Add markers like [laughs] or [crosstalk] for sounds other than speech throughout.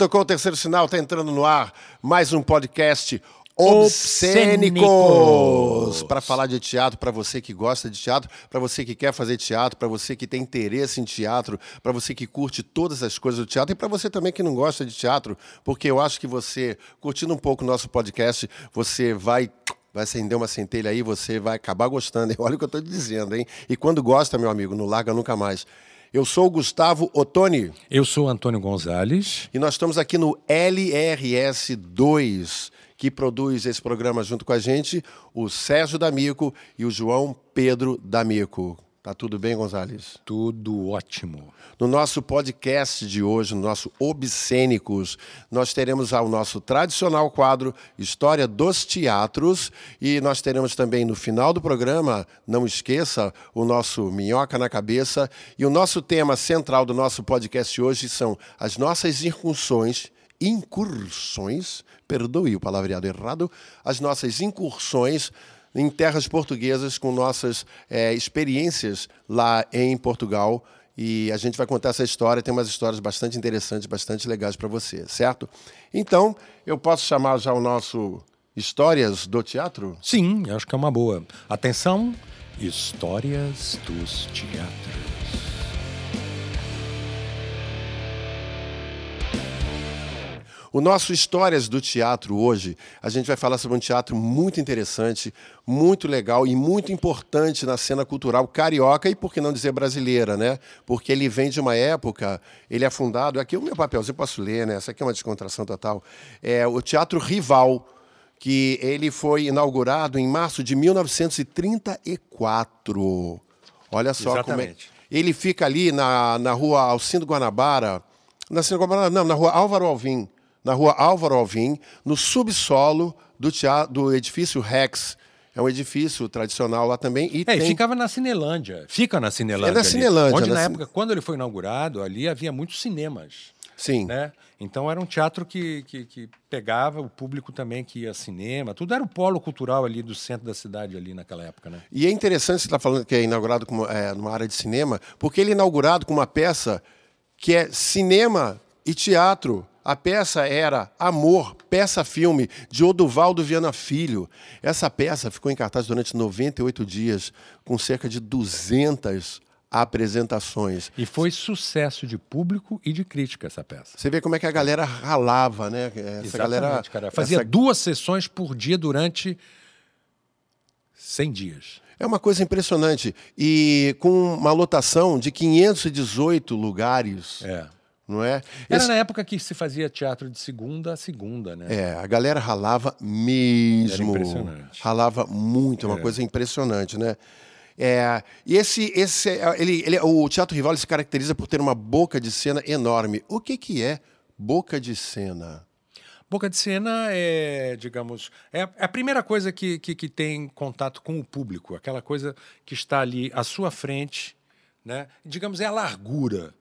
tocou o terceiro sinal, está entrando no ar mais um podcast Obscênicos para falar de teatro, para você que gosta de teatro, para você que quer fazer teatro, para você que tem interesse em teatro, para você que curte todas as coisas do teatro e para você também que não gosta de teatro, porque eu acho que você, curtindo um pouco o nosso podcast, você vai vai acender uma centelha aí, você vai acabar gostando. Hein? [laughs] Olha o que eu estou dizendo, hein? E quando gosta, meu amigo, não larga nunca mais. Eu sou o Gustavo Ottoni. Eu sou Antônio Gonzalez. E nós estamos aqui no LRS 2, que produz esse programa junto com a gente, o Sérgio D'Amico e o João Pedro D'Amico. Tá tudo bem, Gonzalez? Tudo ótimo. No nosso podcast de hoje, no nosso Obscênicos, nós teremos o nosso tradicional quadro História dos Teatros e nós teremos também no final do programa, não esqueça, o nosso Minhoca na Cabeça e o nosso tema central do nosso podcast hoje são as nossas incursões incursões, perdoe o palavreado errado, as nossas incursões em terras portuguesas com nossas é, experiências lá em Portugal. E a gente vai contar essa história, tem umas histórias bastante interessantes, bastante legais para você, certo? Então, eu posso chamar já o nosso Histórias do Teatro? Sim, acho que é uma boa. Atenção, Histórias dos Teatros. O nosso Histórias do Teatro hoje, a gente vai falar sobre um teatro muito interessante, muito legal e muito importante na cena cultural carioca e, por que não dizer, brasileira, né? Porque ele vem de uma época, ele é fundado, aqui é o meu papelzinho, posso ler, né? Essa aqui é uma descontração total. É o Teatro Rival, que ele foi inaugurado em março de 1934. Olha só Exatamente. como é. Ele fica ali na, na rua Alcindo Guanabara, na, Guanabara, não, na rua Álvaro Alvim, na rua Álvaro Alvim, no subsolo do, teatro, do edifício Rex. É um edifício tradicional lá também. E É, e tem... ficava na Cinelândia. Fica na Cinelândia. É na ali, Cinelândia, Onde, na na Cine- época, quando ele foi inaugurado, ali havia muitos cinemas. Sim. Né? Então era um teatro que, que, que pegava o público também que ia cinema. Tudo era o polo cultural ali do centro da cidade ali naquela época, né? E é interessante você estar falando que é inaugurado como, é, numa área de cinema, porque ele é inaugurado com uma peça que é cinema e teatro. A peça era Amor, peça-filme, de Oduvaldo Viana Filho. Essa peça ficou em cartaz durante 98 dias, com cerca de 200 apresentações. E foi sucesso de público e de crítica essa peça. Você vê como é que a galera ralava, né? Essa galera Exatamente, cara. Fazia essa- duas sessões por dia durante 100 dias. É uma coisa impressionante. E com uma lotação de 518 lugares, É. não é? Era Esse- na época que se fazia teatro de segunda a segunda, né? É, a galera ralava mesmo. Era impressionante. Ralava muito, é uma coisa impressionante, né? É, e esse, esse ele, ele, o Teatro Rival se caracteriza por ter uma boca de cena enorme. O que, que é boca de cena? Boca de cena é, digamos, é a- é a primeira coisa que, que, que tem contato com o público, aquela coisa que está ali à sua frente, né? Digamos, é a largura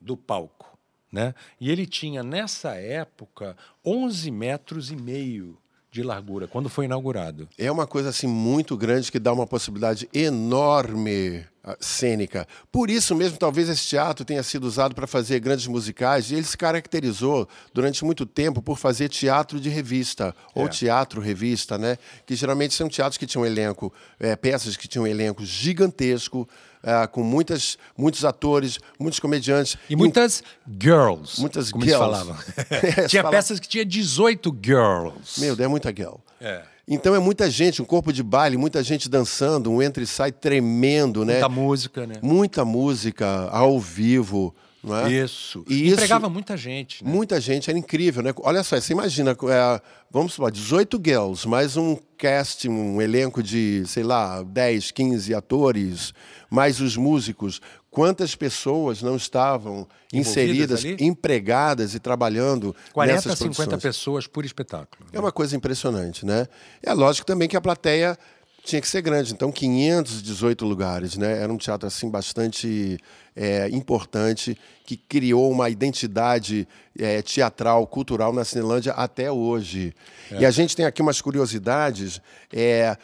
do palco, né? E ele tinha, nessa época, 11 metros e meio de largura, quando foi inaugurado. É uma coisa assim muito grande que dá uma possibilidade enorme ah, cênica. Por isso mesmo, talvez esse teatro tenha sido usado para fazer grandes musicais e ele se caracterizou durante muito tempo por fazer teatro de revista ou É. teatro revista, né? Que geralmente são teatros que tinham elenco, eh, peças que tinham um elenco gigantesco, ah, com muitas, muitos atores, muitos comediantes E muitas girls, Muitas como girls. falavam. [laughs] [laughs] Tinha falavam- peças que tinha 18 girls. Meu, é muita girl. É. Então é muita gente, um corpo de baile, muita gente dançando, um entra e sai tremendo, né? Muita música, né? muita música ao vivo, é? Isso. E isso- Empregava muita gente. Né? Muita gente, era incrível, né? Olha só, você imagina, é, vamos supor, 18 girls, mais um cast, um elenco de, sei lá, 10, 15 atores, mais os músicos. Quantas pessoas não estavam inseridas, ali? empregadas e trabalhando 40, nessas 50 produções? pessoas por espetáculo. É uma coisa impressionante, né? É lógico também que a plateia tinha que ser grande, então 518 lugares, né? Era um teatro assim bastante é, importante que criou uma identidade é, teatral, cultural na Cinelândia até hoje. E a gente tem aqui umas curiosidades. é,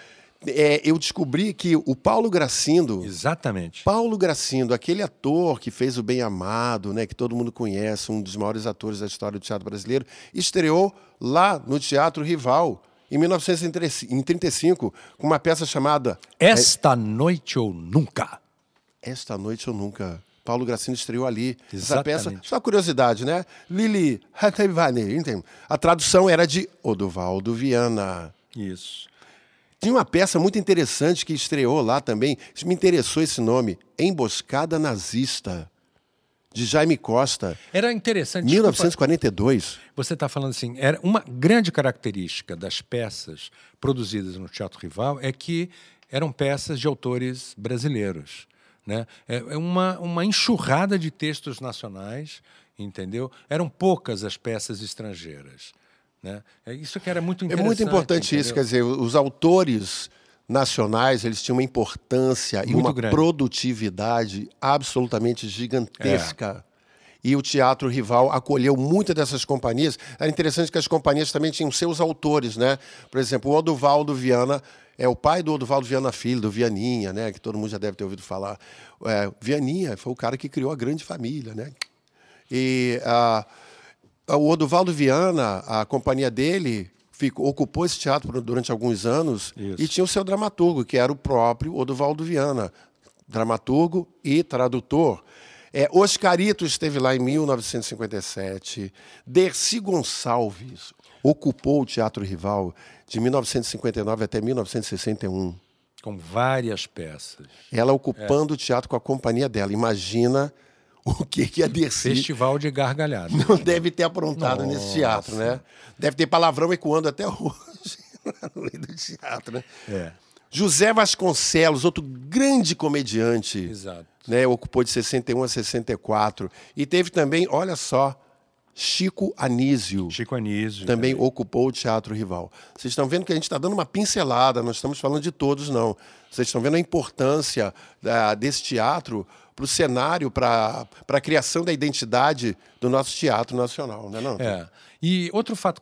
é, eu descobri que o Paulo Gracindo. Exatamente. Paulo Gracindo, aquele ator que fez o Bem Amado, né, que todo mundo conhece, um dos maiores atores da história do teatro brasileiro, estreou lá no Teatro Rival, em 1935, com uma peça chamada Esta Noite ou Nunca. Esta Noite ou Nunca. Paulo Gracindo estreou ali. Exatamente. Essa peça, só curiosidade, né? Lili Hatevani. A tradução era de Odovaldo Viana. Isso. Tinha uma peça muito interessante que estreou lá também. Me interessou esse nome. Emboscada Nazista, de Jaime Costa. Era interessante. 1942. Desculpa, você está falando assim, era uma grande característica das peças produzidas no Teatro Rival é que eram peças de autores brasileiros. Né? É, é uma, uma enxurrada de textos nacionais, entendeu? Eram poucas as peças estrangeiras. Né? É isso que era muito interessante. É muito importante entendeu? isso, quer dizer, os autores nacionais eles tinham uma importância Muito e uma grande. produtividade absolutamente gigantesca. E o Teatro Rival acolheu muitas dessas companhias. Era interessante que as companhias também tinham seus autores, né? Por exemplo, o Oduvaldo Viana é o pai do Oduvaldo Viana Filho, do Vianinha, né? Que todo mundo já deve ter ouvido falar. É, Vianinha foi o cara que criou a grande família, né? E ah, o Oduvaldo Viana, a companhia dele, ocupou esse teatro durante alguns anos Isso. e tinha o seu dramaturgo, que era o próprio Oduvaldo Viana, dramaturgo e tradutor. É, Oscarito esteve lá em 1957. Dercy Gonçalves ocupou o Teatro Rival de 1959 até 1961. Com várias peças. Ela ocupando o teatro com a companhia dela. Imagina [laughs] o que, que a Dercy Festival de gargalhada. não deve ter aprontado nesse teatro, né? Deve ter palavrão ecoando até [laughs] hoje no meio do teatro, né? É, José Vasconcelos, outro grande comediante, exato. né? Ocupou de 61 a 64. E teve também, olha só, Chico Anísio. Chico Anísio. Também ocupou o Teatro Rival. Vocês estão vendo que a gente está dando uma pincelada, não estamos falando de todos, não. Vocês estão vendo a importância da- desse teatro para o cenário, para a criação da identidade do nosso teatro nacional, não é não? É. E outro fato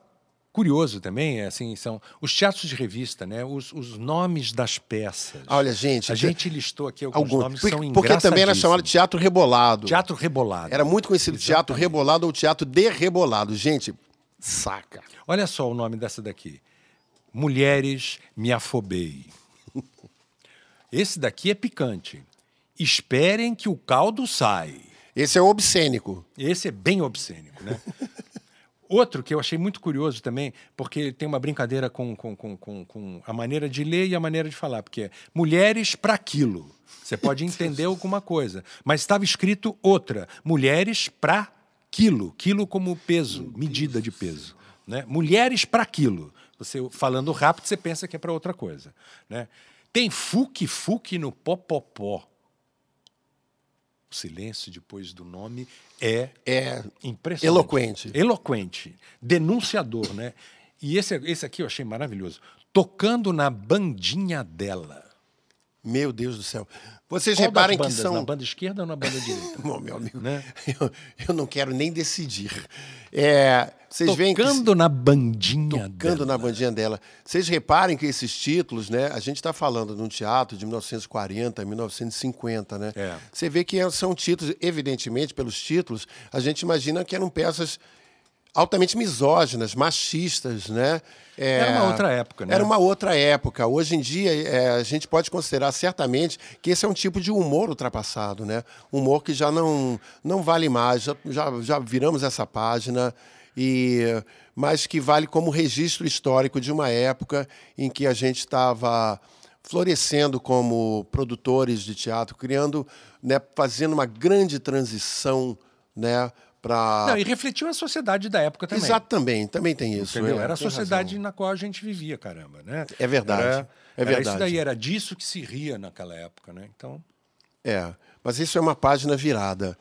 curioso também é assim, são os teatros de revista, né? Os, os nomes das peças. Olha, gente, a gente listou aqui alguns alguns, nomes porque, são porque também era chamado de teatro rebolado. Teatro rebolado. Era muito conhecido teatro rebolado ou teatro derrebolado. Gente, saca. Olha só o nome dessa daqui. Mulheres me afobei. [laughs] Esse daqui é picante. Esperem que o caldo sai. Esse é obscênico. Esse é bem obscênico, né? [laughs] Outro que eu achei muito curioso também, porque tem uma brincadeira com, com, com, com, com a maneira de ler e a maneira de falar, porque é mulheres para quilo. Você pode entender alguma coisa, mas estava escrito outra: mulheres para quilo, quilo como peso, medida de peso. Né? Mulheres para quilo. Você falando rápido, você pensa que é para outra coisa. Né? Tem fuque-fuque no popopó. O silêncio depois do nome é É impressionante. Eloquente. Eloquente. Denunciador, né? E esse, esse aqui eu achei maravilhoso. Tocando na bandinha dela. Meu Deus do céu. Vocês Qual reparem das que bandas? são. Na banda esquerda ou na banda direita? [laughs] Bom, meu amigo, Né? eu, eu não quero nem decidir. É, vocês veem que. Tocando na bandinha Tocando dela. na bandinha dela. Vocês reparem que esses títulos, né? A gente está falando de um teatro de 1940, 1950, né? É. Você vê que são títulos, evidentemente, pelos títulos, a gente imagina que eram peças altamente misóginas, machistas, né? É, Era uma outra época, né? Era uma outra época. Hoje em dia, é, a gente pode considerar certamente que esse é um tipo de humor ultrapassado, né? Humor que já não, não vale mais, já, já, já viramos essa página, e, mas que vale como registro histórico de uma época em que a gente estava florescendo como produtores de teatro, criando, né, fazendo uma grande transição, né, para Não, e refletiu a sociedade da época também. Exato, também, também tem isso. Entendeu? é, Era a sociedade razão. na qual a gente vivia, caramba, né? É verdade, Era, é era verdade. isso daí, era disso que se ria naquela época, né? Então, É, mas isso é uma página virada.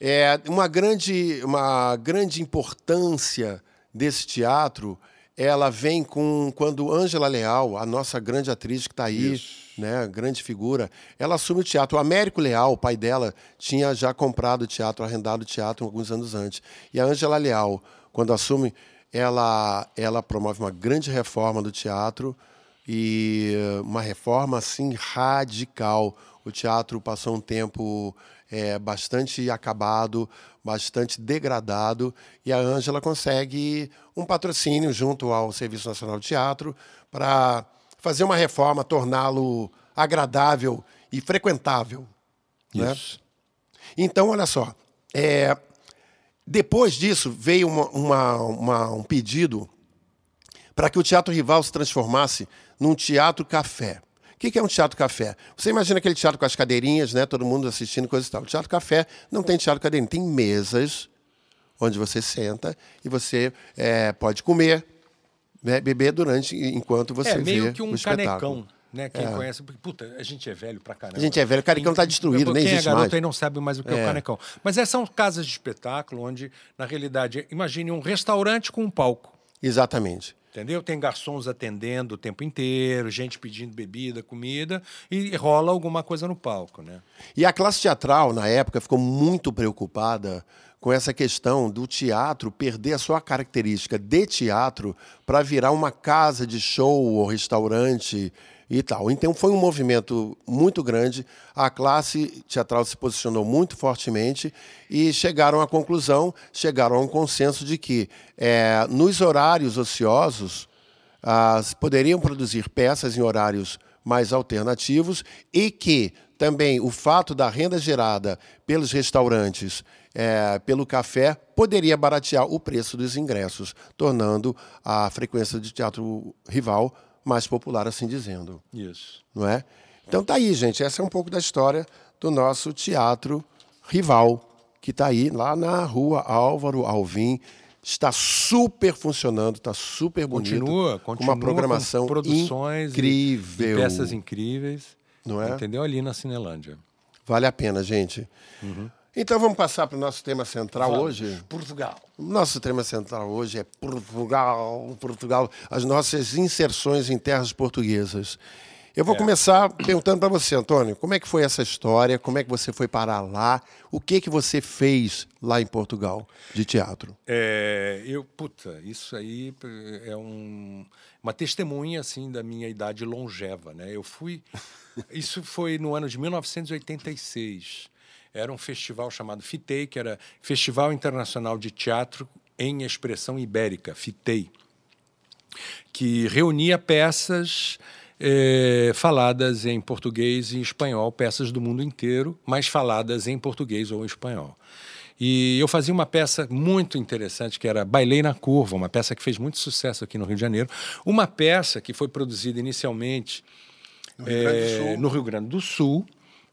É uma grande, uma grande importância desse teatro. Ela vem com quando Ângela Leal, a nossa grande atriz que está aí, né, grande figura, ela assume o teatro. O Américo Leal, o pai dela, tinha já comprado o teatro, arrendado o teatro alguns anos antes. E a Ângela Leal, quando assume, ela, ela promove uma grande reforma do teatro e uma reforma assim radical. O teatro passou um tempo é, bastante acabado, bastante degradado, e a Ângela consegue um patrocínio junto ao Serviço Nacional de Teatro para fazer uma reforma, torná-lo agradável e frequentável. Né? Isso. Então, olha só, é, depois disso veio uma, uma, uma, um pedido para que o Teatro Rival se transformasse num teatro café. O que é um teatro café? Você imagina aquele teatro com as cadeirinhas, né? Todo mundo assistindo, coisa e tal. O teatro café não tem teatro cadeirinha, tem mesas onde você senta e você é, pode comer, né, beber durante enquanto você É vê meio que um canecão. Né? Quem conhece, porque, puta, a gente é velho pra caramba. A gente é velho, o canecão tá destruído, nem Quem existe é garoto mais. aí não sabe mais o que é, o canecão. Mas essas são casas de espetáculo onde, na realidade, imagine um restaurante com um palco. Exatamente. Entendeu? Tem garçons atendendo o tempo inteiro, gente pedindo bebida, comida, e rola alguma coisa no palco, né? E a classe teatral, na época, ficou muito preocupada com essa questão do teatro perder a sua característica de teatro para virar uma casa de show ou restaurante e tal. Então foi um movimento muito grande. A classe teatral se posicionou muito fortemente e chegaram à conclusão, chegaram a um consenso de que é, nos horários ociosos ah, poderiam produzir peças em horários mais alternativos e que também o fato da renda gerada pelos restaurantes, é, pelo café, poderia baratear o preço dos ingressos, tornando a frequência de teatro rival mais popular, assim dizendo. Isso. Não é? Então tá aí, gente. Essa é um pouco da história do nosso teatro rival, que está aí lá na rua Álvaro Alvim. Está super funcionando, está super bonito. Continua, com continua uma programação com produções e- incrível. E, peças incríveis. Não é? Entendeu? Ali na Cinelândia. Vale a pena, gente. Então vamos passar para o nosso tema central hoje. Portugal. O nosso tema central hoje é Portugal, Portugal, as nossas inserções em terras portuguesas. Eu vou começar perguntando para você, Antônio, como é que foi essa história? Como é que você foi parar lá? O que que você fez lá em Portugal de teatro? É, eu, puta, isso aí é um, uma testemunha assim da minha idade longeva, né? Eu fui, [laughs] isso foi no ano de 1986. Era um festival chamado FITEI, que era Festival Internacional de Teatro em Expressão Ibérica, FITEI, que reunia peças eh, faladas em português e espanhol, peças do mundo inteiro, mas faladas em português ou espanhol. E eu fazia uma peça muito interessante, que era Bailei na Curva, uma peça que fez muito sucesso aqui no Rio de Janeiro. Uma peça que foi produzida inicialmente No Rio Grande do eh, Sul. Rio Grande do Sul,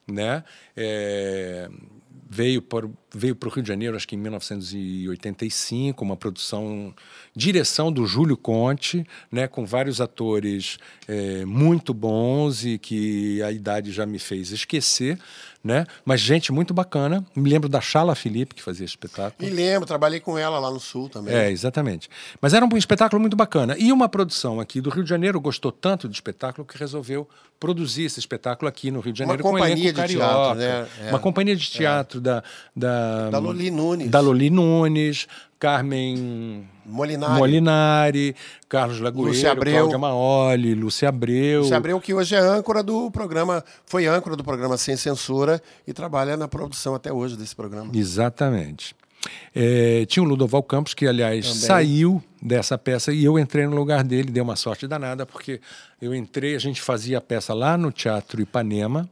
né? É, veio para veio para o Rio de Janeiro, acho que em 1985, uma produção direção do Júlio Conte, né, com vários atores é, muito bons e que a idade já me fez esquecer, né? Mas gente muito bacana. Me lembro da Chala Felipe que fazia espetáculo. Me lembro, trabalhei com ela lá no Sul também. É, exatamente. Mas era um espetáculo muito bacana. E uma produção aqui do Rio de Janeiro gostou tanto do espetáculo que resolveu produzir esse espetáculo aqui no Rio de Uma Janeiro com um companhia elenco de carioca. teatro, né? É. Uma companhia de teatro da, da, Da Loli Nunes. Nunes, Carmen Molinari. Molinari, Carlos Lagoeiro. Cláudia Maoli, Lúcia Abreu. Lúcia Abreu, que hoje é âncora do programa, foi âncora do programa Sem Censura e trabalha na produção até hoje desse programa. Exatamente. É, tinha o Ludoval Campos, que, aliás, Também. saiu dessa peça e eu entrei no lugar dele, deu uma sorte danada, porque eu entrei, a gente fazia a peça lá no Teatro Ipanema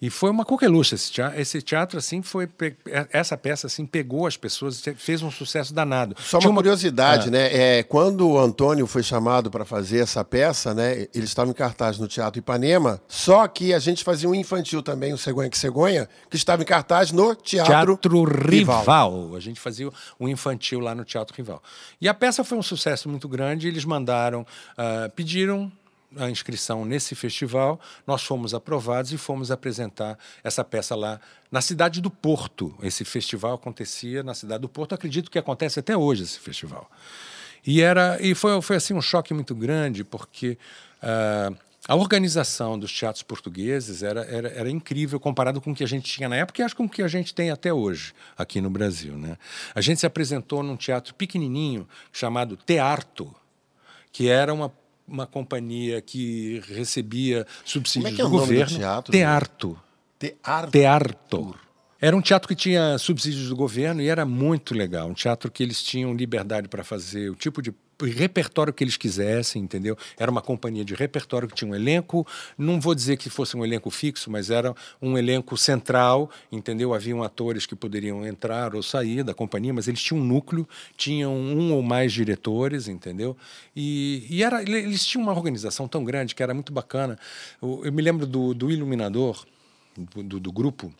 e foi uma coqueluche esse teatro. Esse teatro, assim, foi. pe- Essa peça, assim, pegou as pessoas, fez um sucesso danado. Só Tinha uma curiosidade, Ah. né? É, quando o Antônio foi chamado para fazer essa peça, né? Ele estava em cartaz no Teatro Ipanema, só que a gente fazia um infantil também, o Cegonha que Cegonha, que estava em cartaz no Teatro, Teatro Rival. A gente fazia um infantil lá no Teatro Rival. E a peça foi um sucesso muito grande. Eles mandaram, ah, pediram a inscrição nesse festival. Nós fomos aprovados e fomos apresentar essa peça lá na cidade do Porto. Esse festival acontecia na cidade do Porto. Acredito que acontece até hoje esse festival. E era e foi, foi assim um choque muito grande porque ah, a organização dos teatros portugueses era, era, era incrível comparado com o que a gente tinha na época e acho com o que a gente tem até hoje aqui no Brasil. Né? A gente se apresentou num teatro pequenininho chamado Tearto, que era uma uma companhia que recebia subsídios Como é que é do o nome do governo. teatro? Tearto. Teatro. Teatro. Era um teatro que tinha subsídios do governo e era muito legal. Um teatro que eles tinham liberdade para fazer o tipo de repertório que eles quisessem, entendeu? Era uma companhia de repertório que tinha um elenco, não vou dizer que fosse um elenco fixo, mas era um elenco central, entendeu? Haviam atores que poderiam entrar ou sair da companhia, mas eles tinham um núcleo, tinham um ou mais diretores, entendeu? E, e era, eles tinham uma organização tão grande que era muito bacana. Eu, eu me lembro do, do iluminador, do, do grupo,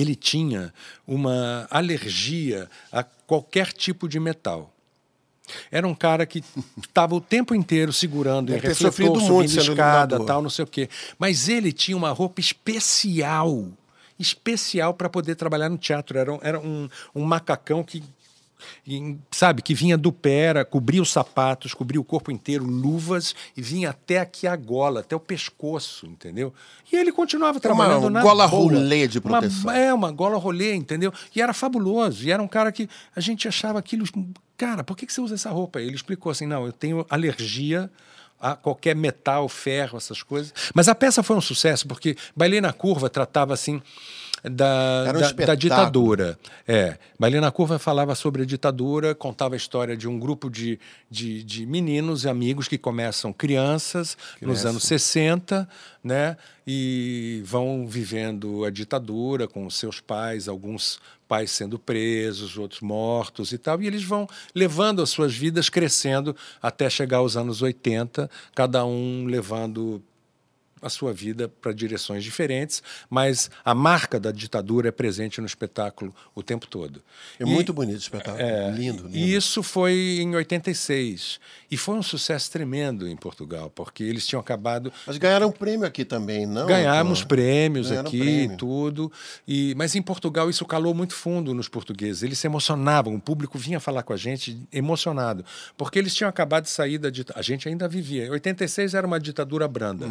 ele tinha uma alergia a qualquer tipo de metal. Era um cara que estava o tempo inteiro segurando em Deve ter refletor, subindo escada, tal, não sei o quê. Mas ele tinha uma roupa especial, especial para poder trabalhar no teatro. Era, um- era um, um macacão que sabe, que vinha do pé, era, cobria os sapatos, cobria o corpo inteiro, luvas, e vinha até aqui a gola, até o pescoço, entendeu? E ele continuava trabalhando uma na gola boa. rolê de Uma- proteção. é, uma gola rolê, entendeu? E era fabuloso. E era um cara que a gente achava aquilo. Cara, por que, que você usa essa roupa? Ele explicou assim: não, eu tenho alergia a qualquer metal, ferro, essas coisas. Mas a peça foi um sucesso, porque Bailei na Curva tratava assim. Da, um da- da ditadura. É. Bailei na Curva falava sobre a ditadura, contava a história de um grupo de, de, de meninos e amigos que começam crianças nos Criança. anos 60, né? E vão vivendo a ditadura com seus pais, alguns pais sendo presos, outros mortos e tal, e eles vão levando as suas vidas crescendo até chegar aos anos 80, cada um levando a sua vida para direções diferentes, mas a marca da ditadura é presente no espetáculo o tempo todo. É E- muito bonito o espetáculo. lindo, lindo. e isso foi em 86. E foi um sucesso tremendo em Portugal, porque eles tinham acabado. Mas ganharam prêmio aqui também, não? Ganhamos Heitor? prêmios Ganharam aqui prêmio. e tudo. E, mas em Portugal isso calou muito fundo nos portugueses. Eles se emocionavam, o público vinha falar com a gente emocionado. Porque eles tinham acabado de sair da ditadura. A gente ainda vivia. Em 86 era uma ditadura branda,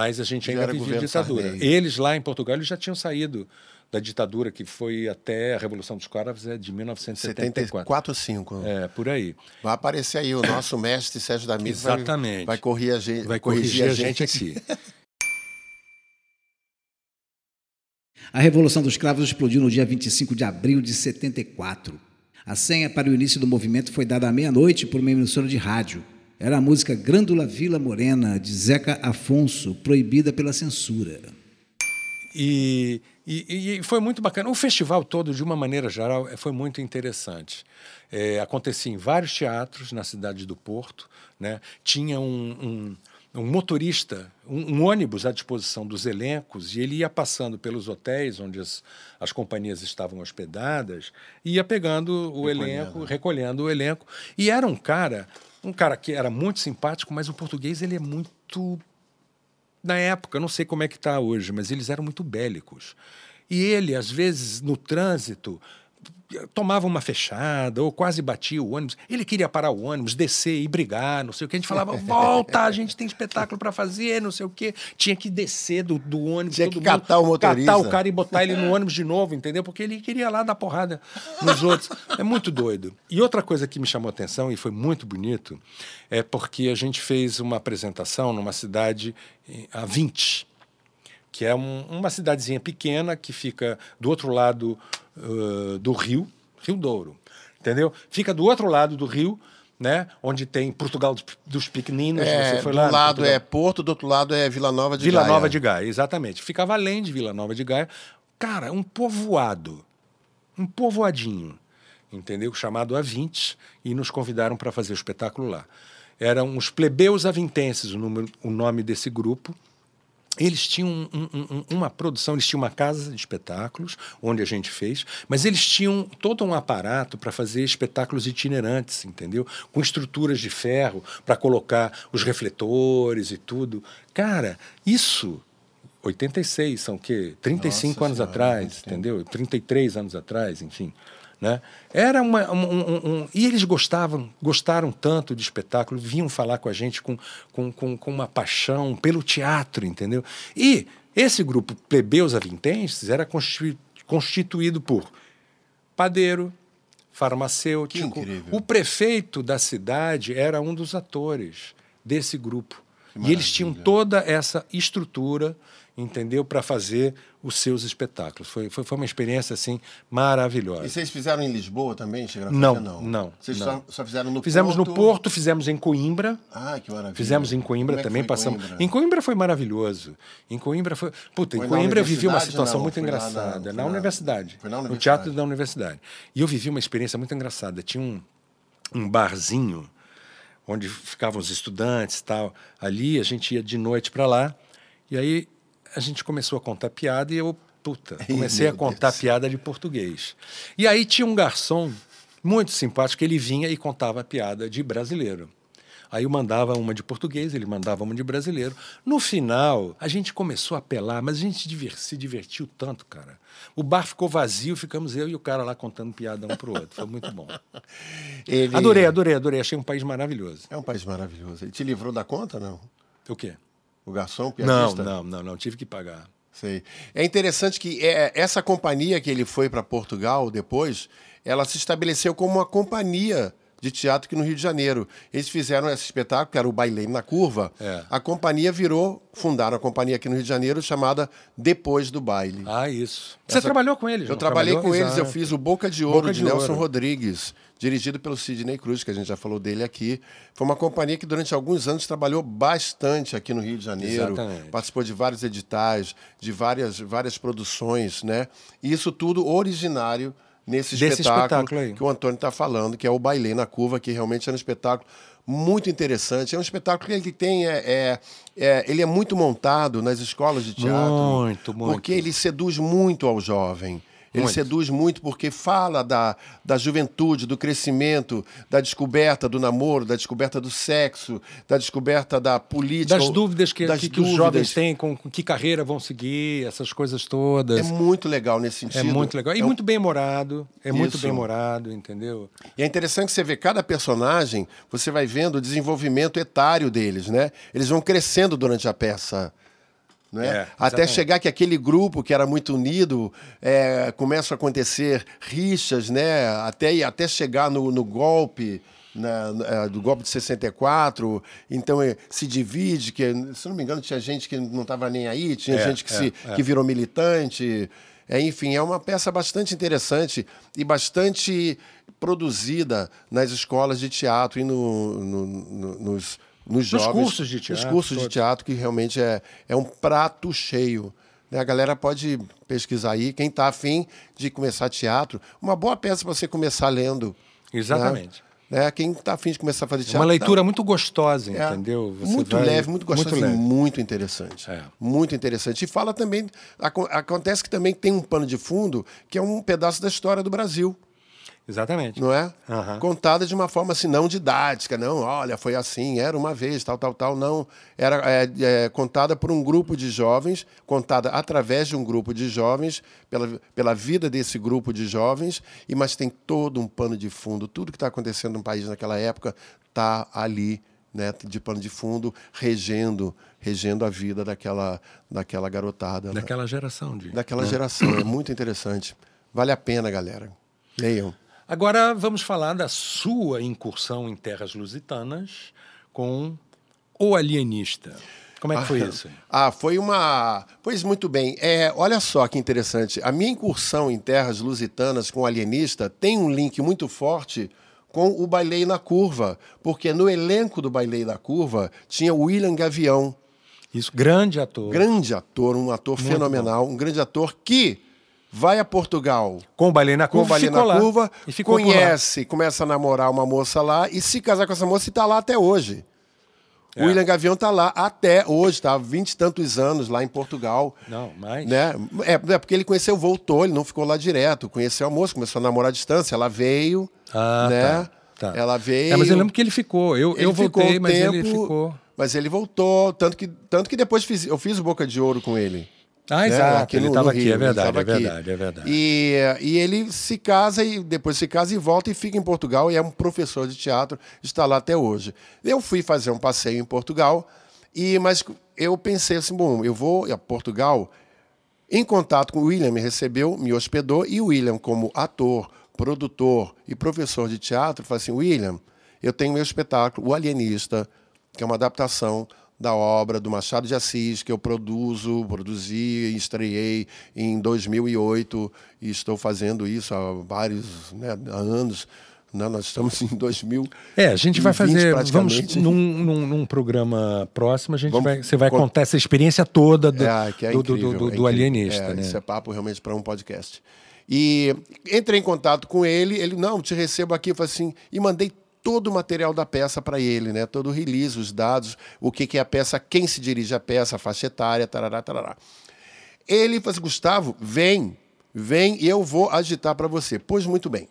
mas a gente ainda era vivia ditadura. Sarney. Eles lá em Portugal eles já tinham saído da ditadura, que foi até a Revolução dos Cravos é de 1974. 74 ou 5. É, por aí. Vai aparecer aí o nosso mestre Sérgio vai- Exatamente. Vai, corrigir a gente. Vai corrigir a gente aqui. [laughs] A Revolução dos Cravos explodiu no dia 25 de abril de 74. A senha para o início do movimento foi dada à meia-noite por uma emissora de rádio. Era a música Grândula Vila Morena, de Zeca Afonso, proibida pela censura. E, e- e foi muito bacana. O festival todo, de uma maneira geral, eh, foi muito interessante. É, acontecia em vários teatros na cidade do Porto. Né? Tinha um, um- um motorista, um, um ônibus à disposição dos elencos, e ele ia passando pelos hotéis onde as, as companhias estavam hospedadas, ia pegando o elenco, recolhendo o elenco. E era um cara, um cara que era muito simpático, mas o português ele é muito na época, não sei como é que está hoje, mas eles eram muito bélicos. E ele, às vezes, no trânsito, tomava uma fechada ou quase batia o ônibus. Ele queria parar o ônibus, descer e brigar, não sei o que. A gente falava, [laughs] volta, a gente tem espetáculo para fazer, não sei o quê. Tinha que descer do, do ônibus. Tinha que mundo, catar o motorista. Catar o cara e botar ele no ônibus de novo, entendeu? Porque ele queria lá dar porrada nos outros. É muito doido. E outra coisa que me chamou a atenção e foi muito bonito é porque a gente fez uma apresentação numa cidade eh, a 20 que é um- uma cidadezinha pequena que fica do outro lado ãh, do rio, Rio Douro, entendeu? Fica do outro lado do rio, né? Onde tem Portugal dos, Pequeninos. É, você foi do lá? no lado Portugal? é Porto, do outro lado é Vila Nova de Vila Gaia. Nova de Gaia, exatamente. Ficava além de Vila Nova de Gaia. Cara, um povoado, um povoadinho, entendeu? Chamado A20, e nos convidaram para fazer o espetáculo lá. Eram os plebeus avintenses, o, número, o nome desse grupo. Eles tinham um- um- um- uma produção, eles tinham uma casa de espetáculos, onde a gente fez, mas eles tinham todo um aparato para fazer espetáculos itinerantes, entendeu? Com estruturas de ferro para colocar os refletores e tudo. Cara, isso 86, são o quê? 35 Nossa anos Senhora, atrás, entendeu? 33 anos atrás, enfim. Né? Era uma, um, um- um- E eles gostavam, gostaram tanto de espetáculo, vinham falar com a gente com, com, com, com uma paixão pelo teatro, entendeu? E esse grupo Plebeus Avintenses era constitu- constituído por padeiro, farmacêutico. O prefeito da cidade era um dos atores desse grupo. E eles tinham toda essa estrutura, entendeu, para fazer os seus espetáculos. Foi, foi, foi uma experiência assim maravilhosa. E vocês fizeram em Lisboa também? Chegaram Não, fazer? não. não, Vocês não. Só, só fizeram no Fizemos Porto? no Porto, fizemos em Coimbra. Ah, que maravilha. Fizemos em Coimbra Como é também, foi passamos. Coimbra? Em Coimbra foi maravilhoso. Em Coimbra foi. Puta, Foi em na Coimbra eu vivi uma situação Não, muito lá na- engraçada. foi na, na- universidade. foi na No universidade. teatro da universidade. E eu vivi uma experiência muito engraçada. Tinha um, um barzinho onde ficavam os estudantes e tal. Ali a gente ia de noite para lá. E aí a gente começou a contar piada e eu, puta, comecei a meu contar Deus. piada de português. E aí tinha um garçom muito simpático, ele vinha e contava piada de brasileiro. Aí eu mandava uma de português, ele mandava uma de brasileiro. No final, a gente começou a apelar, mas a gente se divertiu tanto, cara. O bar ficou vazio, ficamos eu e o cara lá contando piada um pro outro. Foi muito bom. [laughs] Ele- Adorei, adorei, adorei. Achei um país maravilhoso. É um país maravilhoso. Ele te livrou da conta, não? O quê? O garçom, o Não, piadista? não, não, não. Tive que pagar. Sei. É interessante que é, essa companhia que ele foi para Portugal depois, ela se estabeleceu como uma companhia de teatro aqui no Rio de Janeiro. Eles fizeram esse espetáculo, que era o Bailei na Curva. É. A companhia virou, fundaram a companhia aqui no Rio de Janeiro chamada Depois do Baile. Ah, isso. Você Essa- trabalhou com eles? Eu não trabalhei trabalhou? com eles, eu Exato. fiz o Boca de Ouro Boca de, de Nelson Ouro. Rodrigues, dirigido pelo Sidney Cruz, que a gente já falou dele aqui. Foi uma companhia que durante alguns anos trabalhou bastante aqui no Rio de Janeiro. Exatamente. Participou de vários editais, de várias, várias produções, né? E isso tudo originário nesse espetáculo, espetáculo que o Antônio está falando, que é o Bailei na Curva, que realmente é um espetáculo muito interessante. É um espetáculo que ele tem, é, é- é- ele é muito montado nas escolas de teatro. Muito, muito. Porque ele seduz muito ao jovem. Ele Muito. seduz muito porque fala da, da juventude, do crescimento, da descoberta do namoro, da descoberta do sexo, da descoberta da política. Das dúvidas que, das que, que os dúvidas. jovens têm, com, com que carreira vão seguir, essas coisas todas. É muito legal nesse É sentido. muito legal. E É um- muito bem morado. É muito Isso. bem morado, entendeu? E é interessante que você vê cada personagem, você vai vendo o desenvolvimento etário deles, né? Eles vão crescendo durante a peça. Né? É, Até chegar que aquele grupo que era muito unido é, começam a acontecer rixas, né? Até, até chegar no, no golpe. na- na- é, do golpe de 64, então é, se divide, que se não me engano tinha gente que não estava nem aí, tinha É, gente que, é, se, que virou militante. Enfim, é uma peça bastante interessante e bastante produzida nas escolas de teatro e no- no- no- nos, nos jovens. cursos de Nos teatro, cursos de todos. teatro, que realmente é, é um prato cheio. né? A galera pode pesquisar aí. Quem está afim de começar teatro, uma boa peça para você começar lendo. Exatamente. Né? Né? Quem está afim de começar a fazer É teatro. uma leitura muito é, gostosa, entendeu? Você muito vai- leve, muito gostosa Muito leve. muito interessante. É. Muito interessante. E fala também. aco- Acontece que também tem um pano de fundo que é um pedaço da história do Brasil, Exatamente. não é? Aham. Contada de uma forma assim, não didática, não, olha, foi assim, era uma vez, tal, tal, tal, não. Era é, é, contada por um grupo de jovens, contada através de um grupo de jovens, pela, pela vida desse grupo de jovens, e mas tem todo um pano de fundo. Tudo que está acontecendo no país naquela época está ali né, de pano de fundo, regendo, regendo a vida daquela, daquela garotada, né? Daquela geração de. daquela geração. É muito interessante. Vale a pena, galera. Leiam. Agora vamos falar da sua incursão em terras lusitanas com O Alienista. Como é que foi isso? [laughs] Ah, foi uma. Pois muito bem. É, olha só que interessante. A minha incursão em terras lusitanas com o alienista tem um link muito forte com o Bailei na Curva, porque no elenco do Bailei na Curva tinha o William Gavião, Isso, grande ator. grande ator, um ator fenomenal, um grande ator que vai a Portugal Com o Bailei na com Curva, Bailei ficou na lá. Curva, E ficou conhece, começa a namorar uma moça lá e se casar com essa moça e está lá até hoje. É. O William Gavião está lá até hoje, está há vinte e tantos anos lá em Portugal. Não, mas. Né? É, é porque ele conheceu, voltou, ele não ficou lá direto. Conheceu a moça, começou a namorar à distância. Ela veio, Ah, né? tá, tá. Ela veio. É, mas eu lembro que ele ficou. Eu, ele eu ficou voltei, um mas ele tempo, ficou. Mas ele voltou, tanto que, tanto que depois fiz- eu fiz o Boca de Ouro com ele. Ah, né? exato. ele no- estava no aqui, é ele verdade, é aqui. verdade, é verdade. E, e ele se casa e depois se casa e volta e fica em Portugal e é um professor de teatro, está lá até hoje. Eu fui fazer um passeio em Portugal e mas eu pensei assim, bom, eu vou a Portugal em contato com o William, me recebeu, me hospedou e o William como ator, produtor e professor de teatro, falou assim, William, eu tenho meu espetáculo, O Alienista, que é uma adaptação da obra do Machado de Assis, que eu produzo, produzi e estreiei em 2008 e estou fazendo isso há vários né, anos. Né? Nós estamos em 2000. É, a gente vai fazer. Vamos num, num, num, programa próximo, a gente vamos, vai, você vai contar essa experiência toda do, é, é do, incrível, do, do, é alienista. É, né? Isso é papo realmente para um podcast. E entrei em contato com ele, ele, não, te recebo aqui, eu falei assim, e mandei todo o material da peça para ele, né? Todo o release, os dados, o que, que é a peça, quem se dirige à peça, a faixa etária, tarará, tarará. Ele falou assim, Gustavo, vem, vem e eu vou agitar para você. Pois muito bem.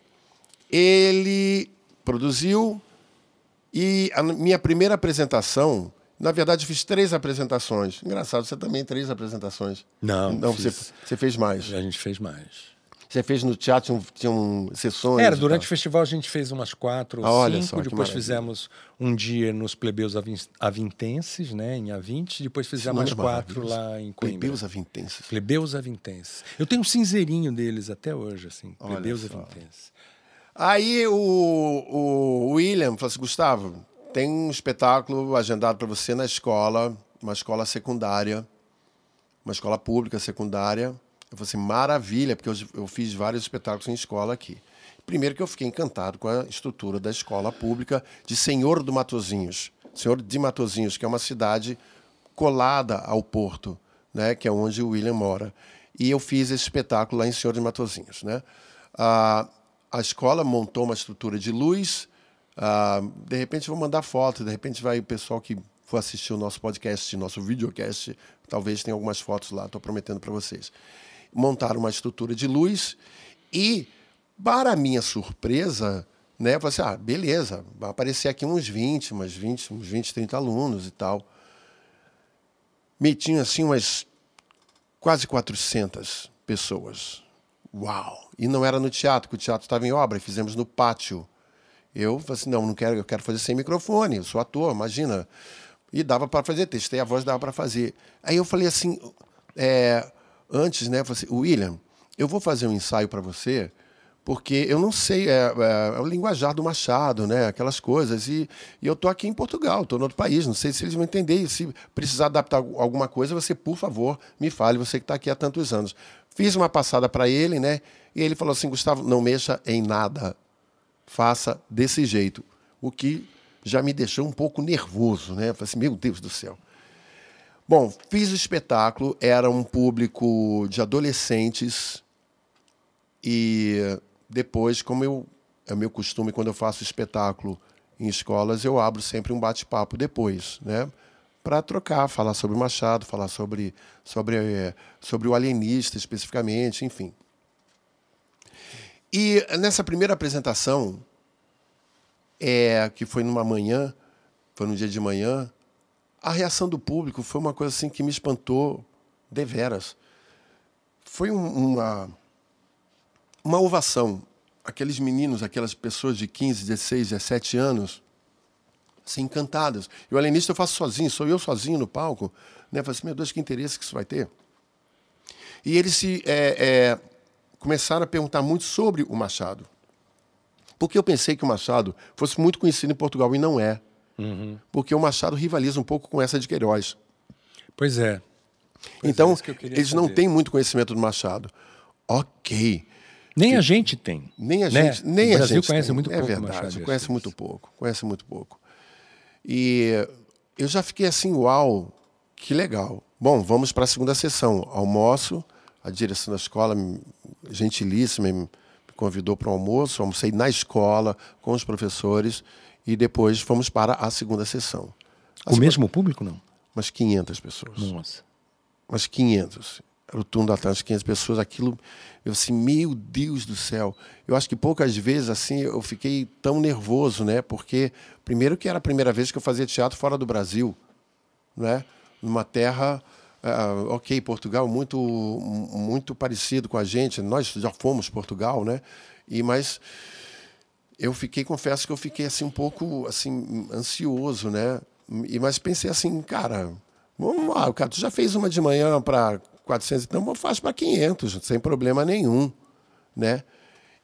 Ele produziu e a minha primeira apresentação, na verdade, fiz três apresentações. Engraçado, você também três apresentações. Não, não você, você fez mais. A gente fez mais. Você fez no teatro, tinham, tinham sessões? Era, durante o festival a gente fez umas quatro ou ah, cinco, só, depois fizemos um dia nos Plebeus Avintenses, né, em A20, depois fizemos mais quatro lá em Coimbra. Plebeus Avintenses? Plebeus Avintenses. Eu tenho um cinzeirinho deles até hoje, assim, Plebeus Avintenses. Aí o, o William falou assim, Gustavo, tem um espetáculo agendado para você na escola, uma escola secundária, uma escola pública secundária, eu falei assim, maravilha, porque eu, eu fiz vários espetáculos em escola aqui. Primeiro que eu fiquei encantado com a estrutura da escola pública de Senhor do Matozinhos. Senhor de Matozinhos, que é uma cidade colada ao porto, né, que é onde o William mora. E eu fiz esse espetáculo lá em Senhor de Matozinhos. Né? a a escola montou uma estrutura de luz. de repente vou mandar foto, de repente vai o pessoal que for assistir o nosso podcast, nosso videocast, talvez tenha algumas fotos lá, estou prometendo para vocês montaram uma estrutura de luz e, para minha surpresa, né, eu falei assim, ah, beleza, vai aparecer aqui uns 20, umas 20, uns 20, 30 alunos e tal. Me tinha assim umas quase 400 pessoas. Uau! E não era no teatro, que o teatro estava em obra, fizemos no pátio. Eu falei assim, não, não quero, eu quero fazer sem microfone, eu sou ator, imagina. E dava para fazer, testei a voz, dava para fazer. Aí eu falei assim, é, antes, né, falei assim, William, eu vou fazer um ensaio para você, porque eu não sei, é, é, é, o linguajar do Machado, né, aquelas coisas, e, e eu estou aqui em Portugal, estou em outro país, não sei se eles vão entender, se precisar adaptar alguma coisa, você, por favor, me fale, você que está aqui há tantos anos. Fiz uma passada para ele, né, e ele falou assim, Gustavo, não mexa em nada, faça desse jeito, o que já me deixou um pouco nervoso, né, falei assim, meu Deus do céu. Bom, fiz o espetáculo, era um público de adolescentes e depois, como eu, é meu costume quando eu faço espetáculo em escolas, eu abro sempre um bate-papo depois, né? Para trocar, falar sobre Machado, falar sobre, sobre, é, sobre o alienista especificamente, enfim. E nessa primeira apresentação, é, que foi numa manhã, foi no dia de manhã, a reação do público foi uma coisa assim que me espantou deveras. Foi um, uma, uma ovação. Aqueles meninos, aquelas pessoas de 15, 16, 17 anos, assim, encantadas. E o alienista eu faço sozinho, sou eu sozinho no palco. Né? Eu falei assim, meu Deus, que interesse que isso vai ter. E eles se, é, é, começaram a perguntar muito sobre o Machado. Porque eu pensei que o Machado fosse muito conhecido em Portugal, e não é. Uhum. Porque o Machado rivaliza um pouco com essa de Queiroz. Pois é. Pois então, é eles saber. não têm muito conhecimento do Machado. Ok. Nem que... a gente tem. Nem a né? gente, nem o Brasil a gente conhece tem. muito é pouco. É verdade, Machado conhece muito pouco, conhece muito pouco. E eu já fiquei assim, uau, que legal. Bom, vamos para a segunda sessão. Almoço, a direção da escola, gentilíssima, me convidou para o almoço. Almocei na escola, com os professores e depois fomos para a segunda sessão. A o segunda... mesmo público, não? Umas 500 pessoas. Nossa. Umas 500. Era o turno da tarde, 500 pessoas. Aquilo, eu assim, meu Deus do céu. Eu acho que poucas vezes, assim, eu fiquei tão nervoso, né? Porque, primeiro que era a primeira vez que eu fazia teatro fora do Brasil, né? Numa terra... Uh, ok, Portugal muito muito parecido com a gente. Nós já fomos Portugal, né? E mas eu fiquei, confesso que eu fiquei assim um pouco assim ansioso, né? E mas pensei assim, cara, vamos lá, cara, tu já fez uma de manhã para 400, então faço para 500, sem problema nenhum, né?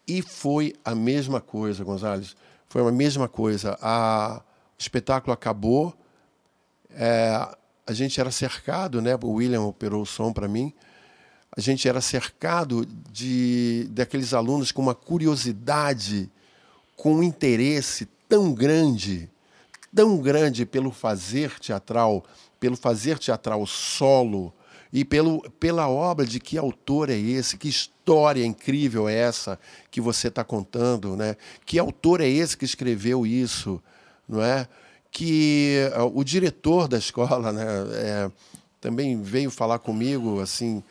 E foi a mesma coisa, Gonzalez. Foi a mesma coisa. A, o espetáculo acabou, é, a gente era cercado, né? O William operou o som para mim. A gente era cercado de daqueles alunos com uma curiosidade, com um interesse tão grande, tão grande pelo fazer teatral, pelo fazer teatral solo e pelo, pela obra de que autor é esse, que história incrível é essa que você está contando, né? Que autor é esse que escreveu isso, não é? Que uh, o diretor da escola, né? É, também veio falar comigo, assim,